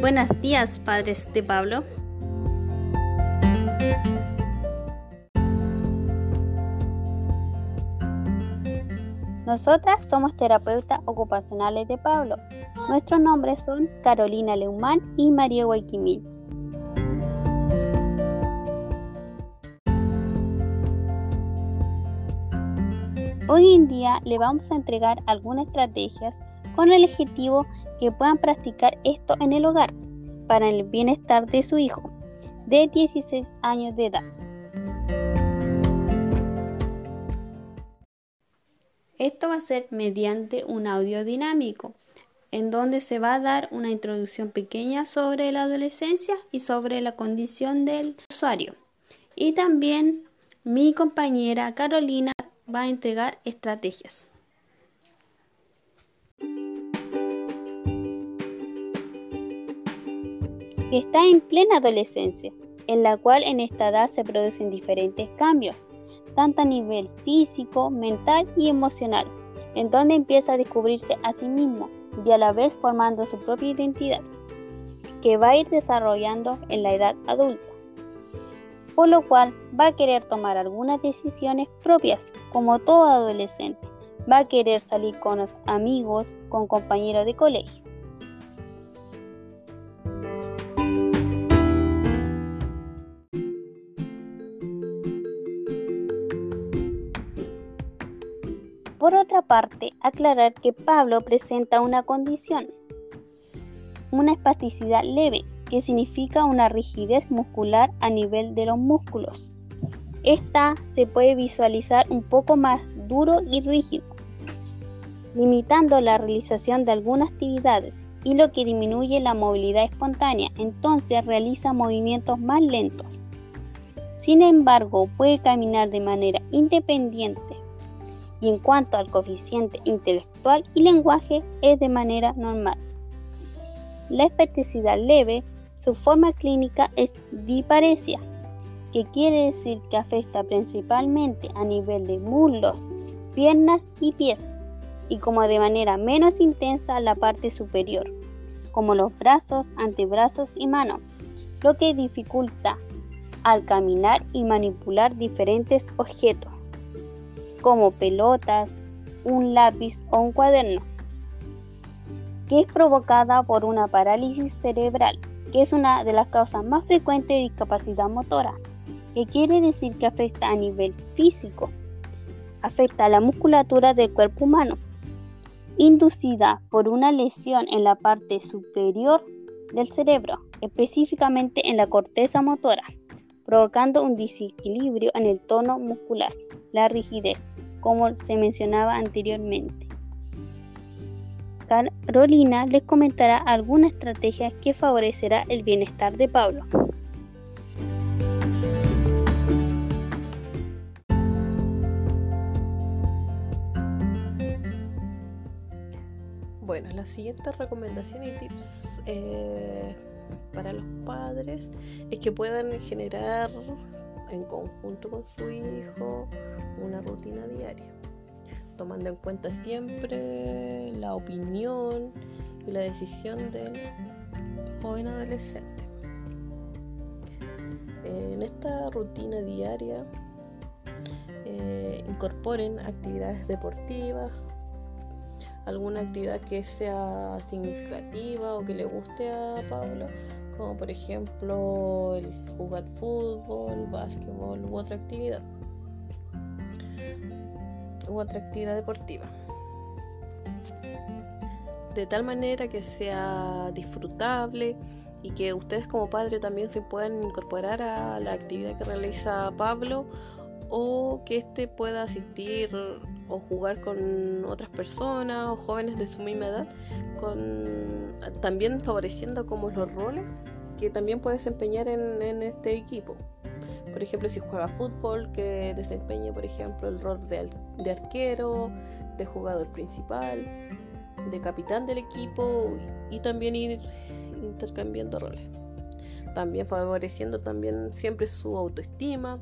Buenos días, padres de Pablo. Nosotras somos terapeutas ocupacionales de Pablo. Nuestros nombres son Carolina Leumán y María Guayquimil. Hoy en día le vamos a entregar algunas estrategias con el objetivo que puedan practicar esto en el hogar para el bienestar de su hijo de 16 años de edad. Esto va a ser mediante un audio dinámico, en donde se va a dar una introducción pequeña sobre la adolescencia y sobre la condición del usuario. Y también mi compañera Carolina va a entregar estrategias. Está en plena adolescencia, en la cual en esta edad se producen diferentes cambios, tanto a nivel físico, mental y emocional, en donde empieza a descubrirse a sí mismo y a la vez formando su propia identidad, que va a ir desarrollando en la edad adulta, por lo cual va a querer tomar algunas decisiones propias, como todo adolescente, va a querer salir con los amigos, con compañeros de colegio. Por otra parte, aclarar que Pablo presenta una condición, una espasticidad leve, que significa una rigidez muscular a nivel de los músculos. Esta se puede visualizar un poco más duro y rígido, limitando la realización de algunas actividades y lo que disminuye la movilidad espontánea, entonces realiza movimientos más lentos. Sin embargo, puede caminar de manera independiente y en cuanto al coeficiente intelectual y lenguaje es de manera normal. La esperticidad leve, su forma clínica es diparesia, que quiere decir que afecta principalmente a nivel de muslos, piernas y pies, y como de manera menos intensa la parte superior, como los brazos, antebrazos y manos, lo que dificulta al caminar y manipular diferentes objetos como pelotas, un lápiz o un cuaderno, que es provocada por una parálisis cerebral, que es una de las causas más frecuentes de discapacidad motora, que quiere decir que afecta a nivel físico, afecta a la musculatura del cuerpo humano, inducida por una lesión en la parte superior del cerebro, específicamente en la corteza motora, provocando un desequilibrio en el tono muscular la rigidez, como se mencionaba anteriormente. Carolina les comentará algunas estrategias que favorecerá el bienestar de Pablo. Bueno, la siguiente recomendación y tips eh, para los padres es que puedan generar en conjunto con su hijo una rutina diaria, tomando en cuenta siempre la opinión y la decisión del joven adolescente. En esta rutina diaria eh, incorporen actividades deportivas, alguna actividad que sea significativa o que le guste a Pablo como por ejemplo jugar fútbol, básquetbol u otra actividad u otra actividad deportiva. De tal manera que sea disfrutable y que ustedes como padre también se puedan incorporar a la actividad que realiza Pablo o que éste pueda asistir o jugar con otras personas o jóvenes de su misma edad, con, también favoreciendo como los roles que también puede desempeñar en, este equipo. Por ejemplo, si juega fútbol, que desempeñe, por ejemplo, el rol de, arquero, de jugador principal, de capitán del equipo y también ir intercambiando roles. También favoreciendo también siempre su autoestima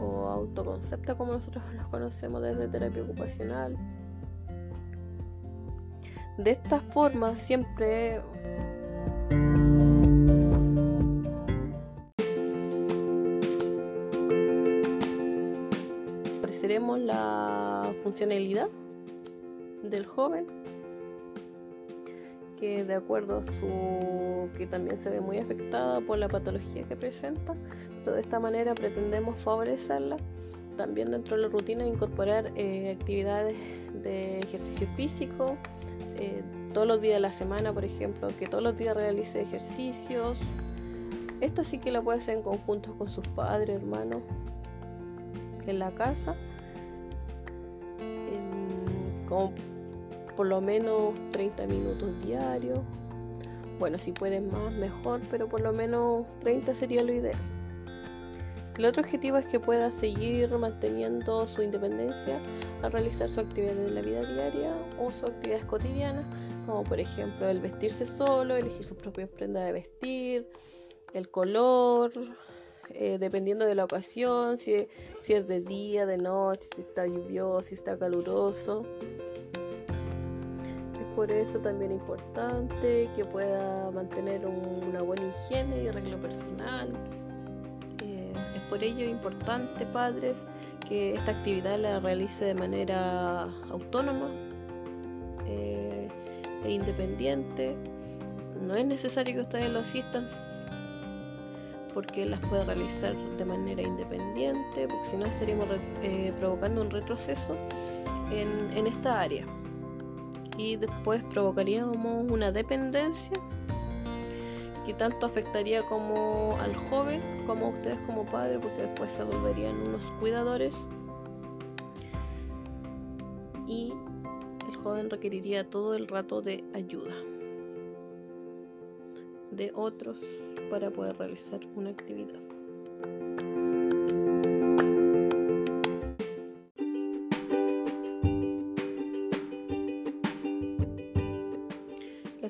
o autoconcepto como nosotros los conocemos desde terapia ocupacional. De esta forma siempre funcionalidad del joven que de acuerdo a su que también se ve muy afectada por la patología que presenta, de esta manera pretendemos favorecerla. También dentro de la rutina incorporar eh, actividades de ejercicio físico, eh, todos los días de la semana, por ejemplo, que todos los días realice ejercicios. Esta sí que la puede hacer en conjunto con sus padres, hermanos, en la casa. Por lo menos 30 minutos diarios. Bueno, si pueden más, mejor, pero por lo menos 30 sería lo ideal. El otro objetivo es que pueda seguir manteniendo su independencia al realizar su actividad de la vida diaria o sus actividades cotidianas, como por ejemplo el vestirse solo, elegir sus propias prendas de vestir, el color, eh, dependiendo de la ocasión, si, si es de día, de noche, si está lluvioso, si está caluroso por eso también es importante que pueda mantener una buena higiene y arreglo personal. Eh, es por ello importante, padres, que esta actividad la realice de manera autónoma eh, e independiente. No es necesario que ustedes lo asistan porque las puede realizar de manera independiente, porque si no estaríamos eh, provocando un retroceso en esta área. Y después provocaríamos una dependencia que tanto afectaría como al joven como a ustedes como padres porque después se volverían unos cuidadores. Y el joven requeriría todo el rato de ayuda de otros para poder realizar una actividad.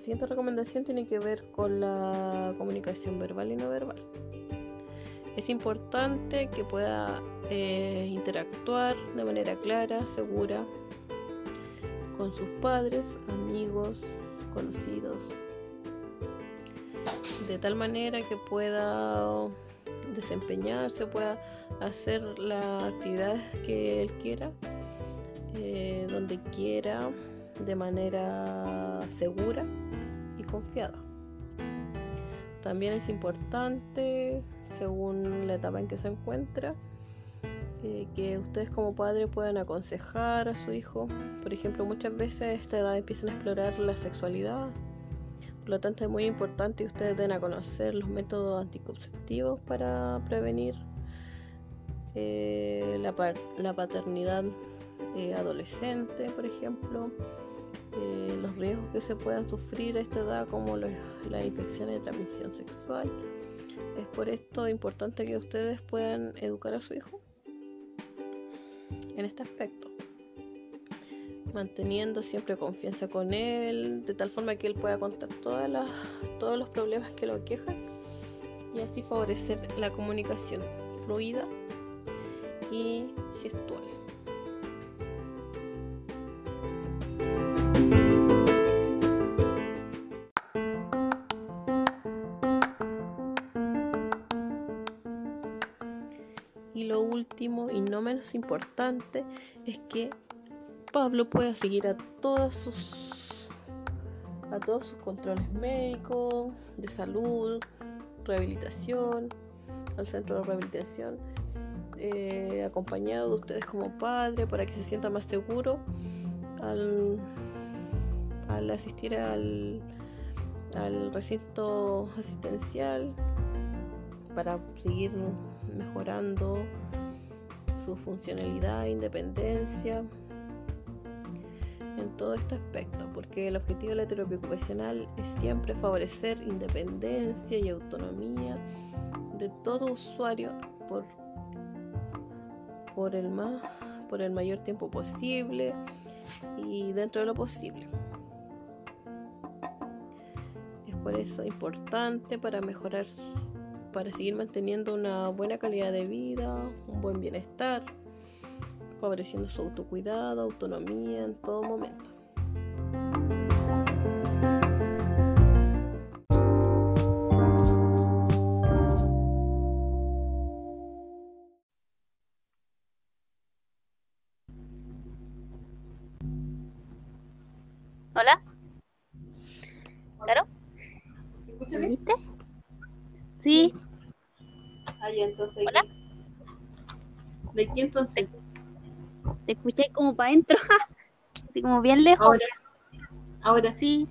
siguiente recomendación tiene que ver con la comunicación verbal y no verbal. Es importante que pueda eh, interactuar de manera clara, segura, con sus padres, amigos, conocidos, de tal manera que pueda desempeñarse, pueda hacer la actividad que él quiera, eh, donde quiera, de manera segura confiada. También es importante, según la etapa en que se encuentra, eh, que ustedes como padres puedan aconsejar a su hijo. Por ejemplo, muchas veces a esta edad empiezan a explorar la sexualidad. Por lo tanto, es muy importante que ustedes den a conocer los métodos anticonceptivos para prevenir eh, la, paternidad eh, adolescente, por ejemplo eh, los riesgos que se puedan sufrir a esta edad como las infecciones de transmisión sexual. Es por esto importante que ustedes puedan educar a su hijo en este aspecto, manteniendo siempre confianza con él, de tal forma que él pueda contar todas todos los problemas que lo aquejan y así favorecer la comunicación fluida y gestual. y no menos importante es que Pablo pueda seguir a todas sus a todos sus controles médicos, de salud, rehabilitación, al centro de rehabilitación, eh, acompañado de ustedes como padre para que se sienta más seguro al, al asistir al, al recinto asistencial para seguir mejorando su funcionalidad, independencia, en todo este aspecto, porque el objetivo de la terapia ocupacional es siempre favorecer independencia y autonomía de todo usuario por, por, el, más, por el mayor tiempo posible y dentro de lo posible. Es por eso importante para mejorar para seguir manteniendo una buena calidad de vida, un buen bienestar, favoreciendo su autocuidado, autonomía en todo momento. Hola. ¿Claro? ¿Me viste? Sí. Ahí entonces. Hola. ¿De quién entonces? Te escuché como para adentro. Así como bien lejos. Ahora. Ahora Sí.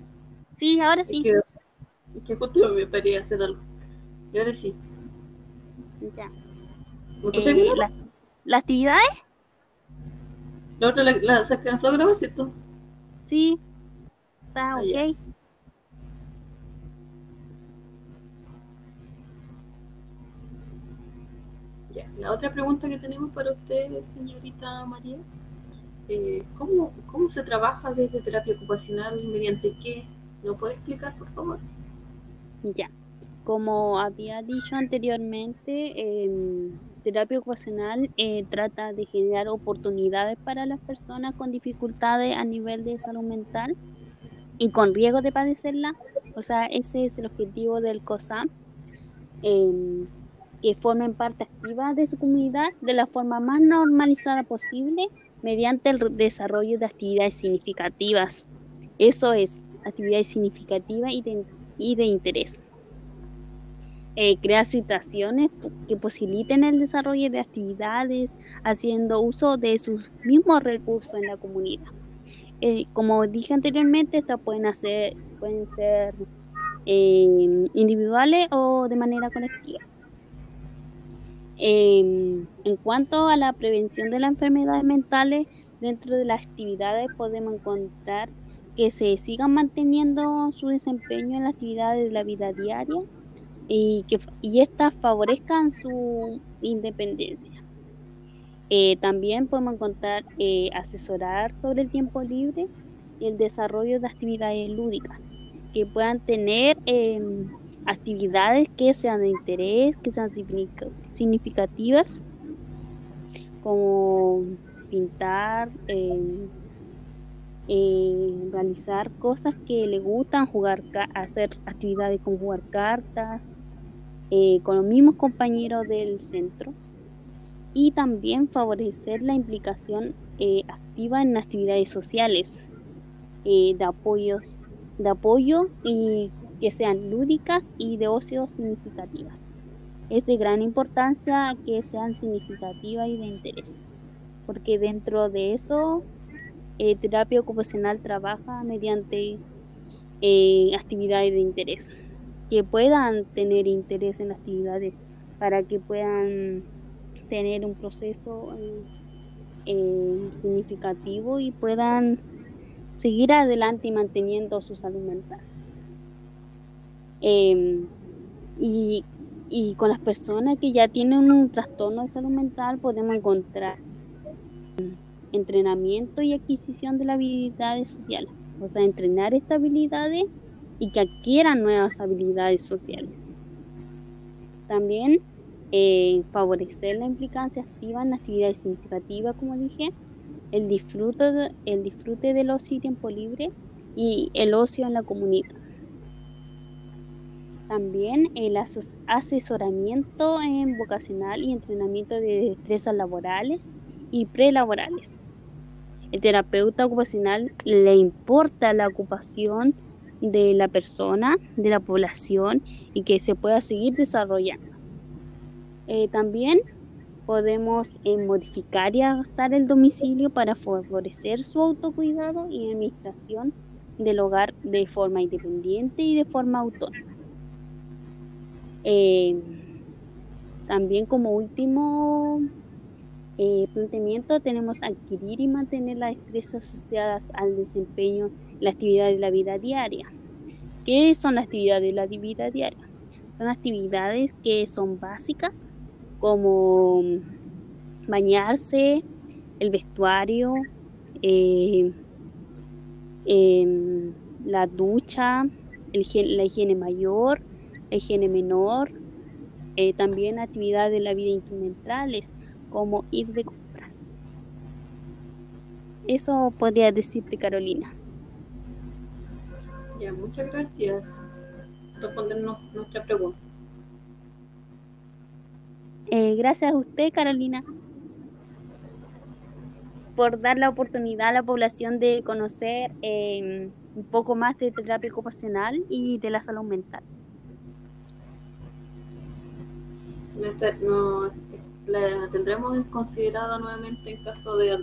Sí, ahora sí. Es que, es que justo me paré a hacer algo. Y ahora sí. Ya. ¿Me escuchas Eh, bien? las, actividades, La otra la, la, se alcanzó a grabar, ¿cierto? sí. Está Ah, ok. ya. Ya. La otra pregunta que tenemos para usted, señorita María, eh, ¿cómo, ¿cómo se trabaja desde terapia ocupacional? ¿Mediante qué? ¿Lo puede explicar, por favor? Ya, como había dicho anteriormente, em, terapia ocupacional eh, trata de generar oportunidades para las personas con dificultades a nivel de salud mental y con riesgo de padecerla. O sea, ese es el objetivo del COSAM, em, que formen parte activa de su comunidad de la forma más normalizada posible mediante el desarrollo de actividades significativas. Eso es, actividades significativas y de interés. Eh, crear situaciones que posibiliten el desarrollo de actividades haciendo uso de sus mismos recursos en la comunidad. Eh, como dije anteriormente, estas pueden, hacer, pueden ser eh, individuales o de manera colectiva. Eh, en cuanto a la prevención de las enfermedades mentales, dentro de las actividades podemos encontrar que se sigan manteniendo su desempeño en las actividades de la vida diaria y que y estas favorezcan su independencia. Eh, también podemos encontrar eh, asesorar sobre el tiempo libre y el desarrollo de actividades lúdicas que puedan tener eh, actividades que sean de interés, que sean signific- significativas, como pintar, eh, eh, realizar cosas que le gustan, jugar, hacer actividades como jugar cartas eh, con los mismos compañeros del centro. Y también favorecer la implicación activa en actividades sociales de apoyos de apoyo y que sean lúdicas y de ocio significativas. Es de gran importancia que sean significativas y de interés, porque dentro de eso eh, terapia ocupacional trabaja mediante eh, actividades de interés, que puedan tener interés en las actividades para que puedan tener un proceso eh, significativo y puedan seguir adelante y manteniendo su salud mental. Eh, y, y con las personas que ya tienen un trastorno de salud mental podemos encontrar entrenamiento y adquisición de las habilidades sociales, o sea, entrenar estas habilidades y que adquieran nuevas habilidades sociales. También eh, favorecer la implicancia activa en actividades significativas, como dije, el disfrute, el disfrute del ocio y tiempo libre y el ocio en la comunidad. También el asesoramiento en vocacional y entrenamiento de destrezas laborales y prelaborales. El terapeuta ocupacional le importa la ocupación de la persona, de la población y que se pueda seguir desarrollando. Eh, también podemos eh, modificar y adaptar el domicilio para favorecer su autocuidado y administración del hogar de forma independiente y de forma autónoma. Eh, también como último eh, planteamiento tenemos adquirir y mantener las destrezas asociadas al desempeño en la actividad de la vida diaria. ¿Qué son las actividades de la vida diaria? Son actividades que son básicas como bañarse, el vestuario, eh, em, la ducha, la higiene mayor, higiene menor, Eh, también actividades de la vida instrumentales, como ir de compras. Eso podría decirte, Carolina. Ya, muchas gracias. Respondernos nuestra pregunta. Eh, gracias a usted, Carolina, por dar la oportunidad a la población de conocer eh, un poco más de terapia ocupacional y de la salud mental. No, la tendremos considerada nuevamente en caso de,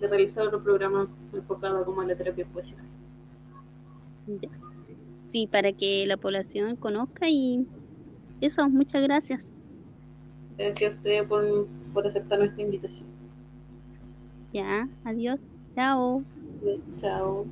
de realizar otro programa enfocado como en la terapia ocupacional. Ya. Sí, para que la población conozca y eso, muchas gracias. Gracias a usted por, por aceptar nuestra invitación. Ya, adiós. Chao. Chao.